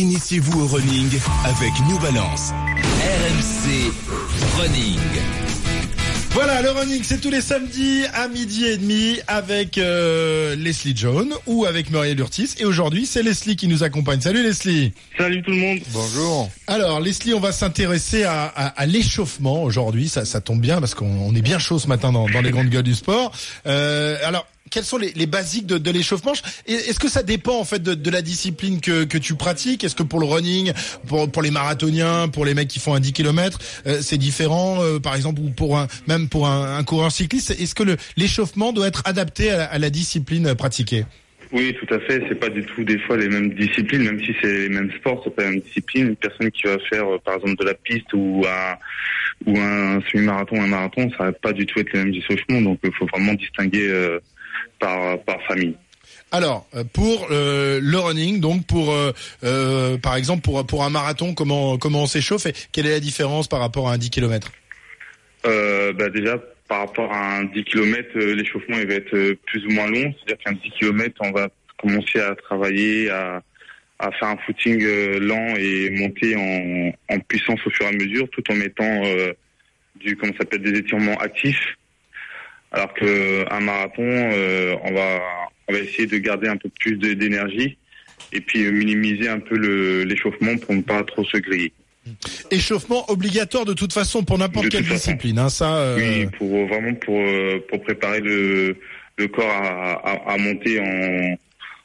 Initiez-vous au running avec New Balance. RMC Running. Voilà, le running, c'est tous les samedis à midi et demi avec euh, Leslie Jones ou avec Muriel Urtis. Et aujourd'hui, c'est Leslie qui nous accompagne. Salut Leslie. Salut tout le monde. Bonjour. Alors Leslie, on va s'intéresser à, à, à l'échauffement aujourd'hui. Ça, ça tombe bien parce qu'on est bien chaud ce matin dans, dans les grandes gueules du sport. Euh, alors, quels sont les, les basiques de, de l'échauffement Est-ce que ça dépend en fait de, de la discipline que, que tu pratiques? Est-ce que pour le running, pour, pour les marathoniens, pour les mecs qui font un 10 km, euh, c'est différent euh, Par exemple, ou pour un, même pour un, un coureur cycliste, est-ce que l'échauffement doit être adapté à, la discipline pratiquée? Oui, tout à fait. C'est pas du tout des fois les mêmes disciplines, même si c'est les mêmes sports, c'est pas la même discipline. Une personne qui va faire, euh, par exemple, de la piste ou un ou un semi-marathon, un marathon, ça va pas du tout être les mêmes échauffements. Donc, il faut vraiment distinguer par par famille. Alors euh, pour euh, le running, donc pour euh, euh, par exemple pour pour un marathon, comment comment on s'échauffe et quelle est la différence par rapport à un 10 km bah déjà par rapport à un 10 km, l'échauffement il va être plus ou moins long. C'est-à-dire qu'un 10 km, on va commencer à travailler, à, à faire un footing lent et monter en, en, puissance au fur et à mesure, tout en mettant du comment s'appelle des étirements actifs. Alors que un marathon, on va on va essayer de garder un peu plus d'énergie et puis minimiser un peu l'échauffement pour ne pas trop se griller. Échauffement obligatoire de toute façon pour n'importe quelle discipline, hein, ça. Euh... Oui, pour vraiment pour pour préparer le le corps à, à, à monter en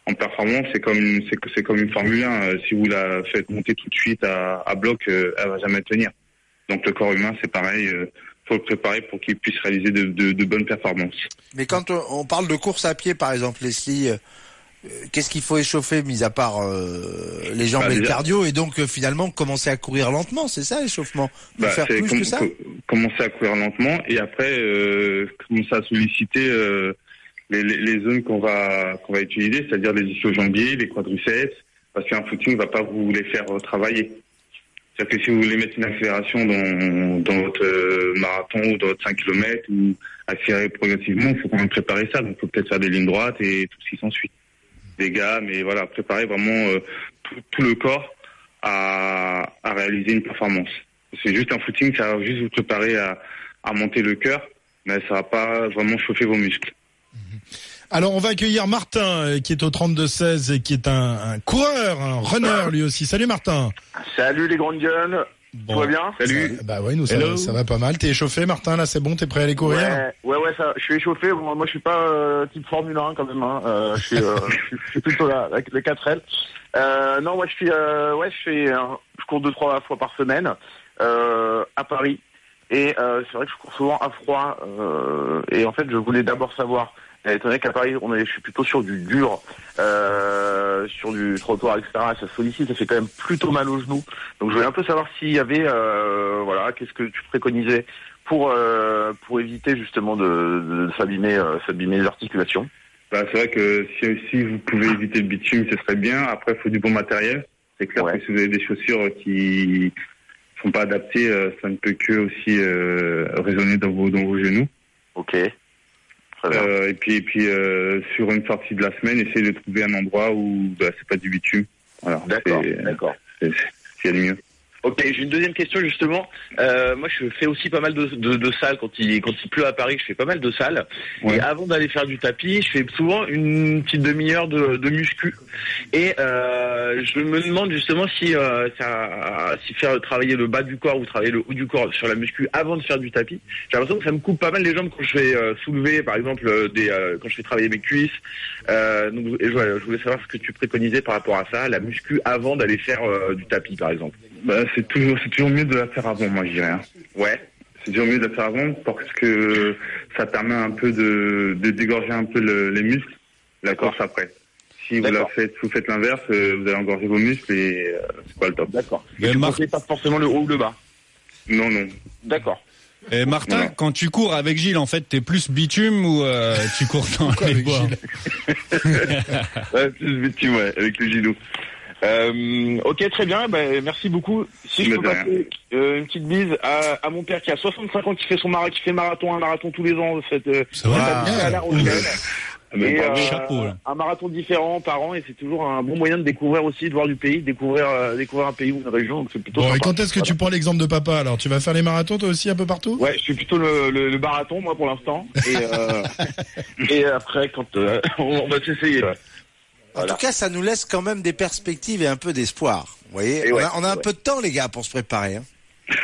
en performance, c'est comme c'est c'est comme une Formule 1. Si vous la faites monter tout de suite à, à bloc, elle va jamais tenir. Donc le corps humain, c'est pareil. Faut le préparer pour qu'il puisse réaliser de, de, de, bonnes performances. Mais quand on parle de course à pied, par exemple, Leslie, euh, qu'est-ce qu'il faut échauffer, mis à part euh, les jambes bah, et le cardio, et donc euh, finalement commencer à courir lentement, c'est ça l'échauffement? Bah, faire plus com que ça? Commencer à courir lentement, et après euh, commencer à solliciter les, les, les, zones qu'on va qu'on va utiliser, c'est-à-dire les ischio-jambiers, les quadriceps, parce qu'un footing ne va pas vous les faire travailler. C'est-à-dire que si vous voulez mettre une accélération dans, dans votre euh, marathon ou dans votre 5 km ou accélérer progressivement, il faut quand même préparer ça. Donc il faut peut-être faire des lignes droites et tout ce qui s'ensuit. Des gammes et voilà, préparer vraiment euh, tout, tout, le corps à, à réaliser une performance. C'est juste un footing, ça va juste vous préparer à, à monter le cœur, mais ça va pas vraiment chauffer vos muscles. Alors on va accueillir Martin qui est au 32-16 et qui est un, un, coureur, un runner lui aussi. Salut Martin. Salut les grandes gueules. Bon. Tout va bien Salut. Ça, bah ouais, nous ça, ça, va pas mal. T'es échauffé Martin là, c'est bon, t'es prêt à aller courir Ouais, ouais, ouais ça, je suis échauffé. Bon, moi je suis pas euh, type Formule 1 quand même. Hein. Euh, je, suis, euh, je, suis, plutôt là, avec les 4L. Euh, non, moi je suis, euh, ouais, je fais, je cours deux trois fois par semaine à Paris. Et c'est vrai que je cours souvent à froid. et en fait, je voulais d'abord savoir étant donné qu'à Paris, on est, je suis plutôt sur du dur, euh, sur du trottoir, etc. Ça sollicite, ça fait quand même plutôt mal aux genoux. Donc je voulais un peu savoir s'il y avait, euh, voilà, qu'est-ce que tu préconisais pour euh, pour éviter justement de, de, s'abîmer, euh, s'abîmer les articulations. Bah, c'est vrai que si, si vous pouvez éviter le bitume, ce serait bien. Après, il faut du bon matériel. C'est clair ouais. que si vous avez des chaussures qui sont pas adaptées, euh, ça ne peut que aussi euh, résonner dans vos dans vos genoux. Ok. Euh, et puis, et puis euh, sur une sortie de la semaine, essayer de trouver un endroit où bah, c'est pas du bitume. Voilà. D'accord, d'accord. C'est ce qu'il y a de mieux. Ok, j'ai une deuxième question justement. Euh, moi, je fais aussi pas mal de, de, de, salles quand il quand il pleut à Paris. Je fais pas mal de salles. Ouais. Et avant d'aller faire du tapis, je fais souvent une petite demi-heure de, de muscu. Et euh, je me demande justement si euh, ça, si faire travailler le bas du corps ou travailler le haut du corps sur la muscu avant de faire du tapis. J'ai l'impression que ça me coupe pas mal les jambes quand je fais euh, soulever, par exemple, euh, des quand je fais travailler mes cuisses. donc, et je, je, voulais savoir ce que tu préconisais par rapport à ça, la muscu avant d'aller faire du tapis, par exemple. Bah, c'est toujours, c'est toujours mieux de la faire avant, moi, je dirais. Hein. Ouais. C'est toujours mieux de la faire avant parce que ça permet un peu de, de dégorger un peu le, les muscles, la course après. Si vous la faites, vous faites l'inverse, euh, vous allez engorger vos muscles et euh, c'est pas le top? D'accord. Mais tu Mar... pas forcément le haut ou le bas? Non, non. D'accord. Et Martin, quand tu cours avec Gilles, en fait, t'es plus bitume ou euh, tu cours dans les bois? Ouais, plus bitume, ouais, avec le Gilou. Euh, ok, très bien. Ben, merci beaucoup. Si je peux passer euh, une petite bise à, à, mon père qui a 65 ans, qui fait son marathon, qui fait marathon, un marathon tous les ans. Cette, C'est vrai. Ah, Ah ben, Et, euh, Chapeau, là. un marathon différent par an et c'est toujours un bon moyen de découvrir aussi, de voir du pays, de découvrir, euh, découvrir un pays ou une région. Donc c'est plutôt Bon, et sympa. quand est-ce que tu prends l'exemple de papa alors? Tu vas faire les marathons toi aussi un peu partout? Ouais, je suis plutôt le, le, le marathon moi pour l'instant et euh, et après quand euh, on va s'essayer. ouais. En tout cas, ça nous laisse quand même des perspectives et un peu d'espoir. Vous voyez, on ouais, a, on a un ouais. peu de temps, les gars, pour se préparer. Hein.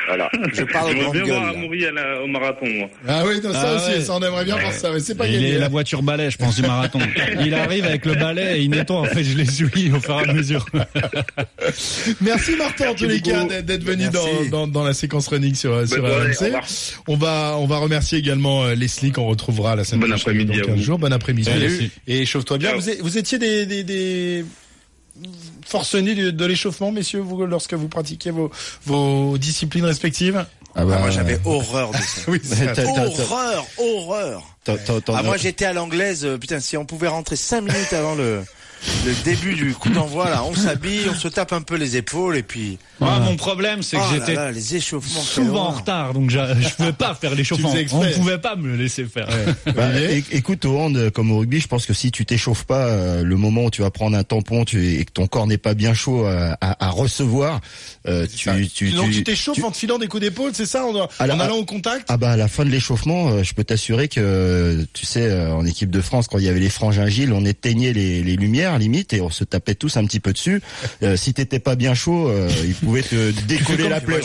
Voilà. Je parle de bien gueule. voir à la- au marathon, moi. Ah oui, non, ça Ah aussi, ouais. ça on aimerait bien voir ça, mais c'est pas Il gagné. est la voiture balai, je pense, du marathon. Il arrive avec le balai et il nettoie. En fait, je les suis au fur et à mesure. Merci Martin en tous les cas d'être- venu dans, dans, dans la séquence running sur, sur RMC. revoir. On va on va remercier également euh, Leslie qu'on retrouvera la semaine Bon prochaine après-midi dans à 15 vous. jours. Bon après-midi. Salut. Et chauffe-toi bien. Vous, étiez des, des, des forcenés de, de l'échauffement, messieurs, vous, lorsque vous pratiquiez vos, vos disciplines respectives Ah bah, Ah, moi, j'avais horreur de ça. Oui, horreur, horreur. Ah, moi, j'étais à l'anglaise. euh, putain, si on pouvait rentrer cinq minutes avant le, le début du coup d'envoi, là, on s'habille, on se tape un peu les épaules et puis. Moi, mon problème, c'est que Oh là j'étais là, les échauffements. souvent en retard, donc je pouvais pas faire l'échauffement. On ne pouvait pas me le laisser faire. Bah, écoute, au hand, comme au rugby, je pense que si tu t'échauffes pas, euh, le moment où tu vas prendre un tampon tu, et que ton corps n'est pas bien chaud à, à- à recevoir, euh, tu, tu, Donc tu- t'échauffes tu- en te filant des coups d'épaule, c'est ça, en, en Alors, allant au contact Ah bah à la fin de l'échauffement, euh, je peux t'assurer que euh, tu sais euh, en équipe de France quand il y avait les frangins Gilles, on éteignait les, les lumières limite et on se tapait tous un petit peu dessus. Euh, si t'étais pas bien chaud, euh, ils pouvaient te décoller la plaie.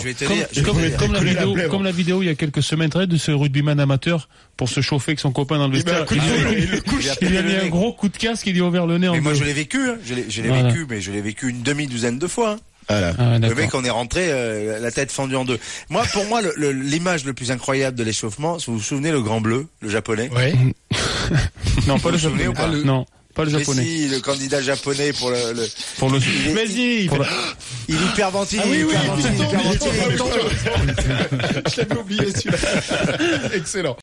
Comme, la vidéo, plaie, comme la vidéo il y a quelques semaines très de ce rugbyman amateur pour se chauffer avec son copain dans le Eh ben, vestiaire. il, il le il a le mis un gros coup de casque, il lui a ouvert le nez en Mais moi, deux. je l'ai vécu, hein. je l'ai, vécu, mais je l'ai vécu une demi-douzaine de fois. hein. Voilà. Ah Le mec, on est rentré euh, la tête fendue en deux. Moi, pour moi, le- le- l'image le, plus incroyable de l'échauffement, vous vous souvenez, le grand bleu, le japonais? Ouais. Non, pas Vous le japonais. ou pas? Non, pas le Mais japonais. si, le candidat japonais pour le, le- Pour le. il, est- Vas-y, il Pour fait- le- il hyperventile, Ah oui, il oui, il il il hyperventile, il. Je l'avais oublié celui-là. Excellent.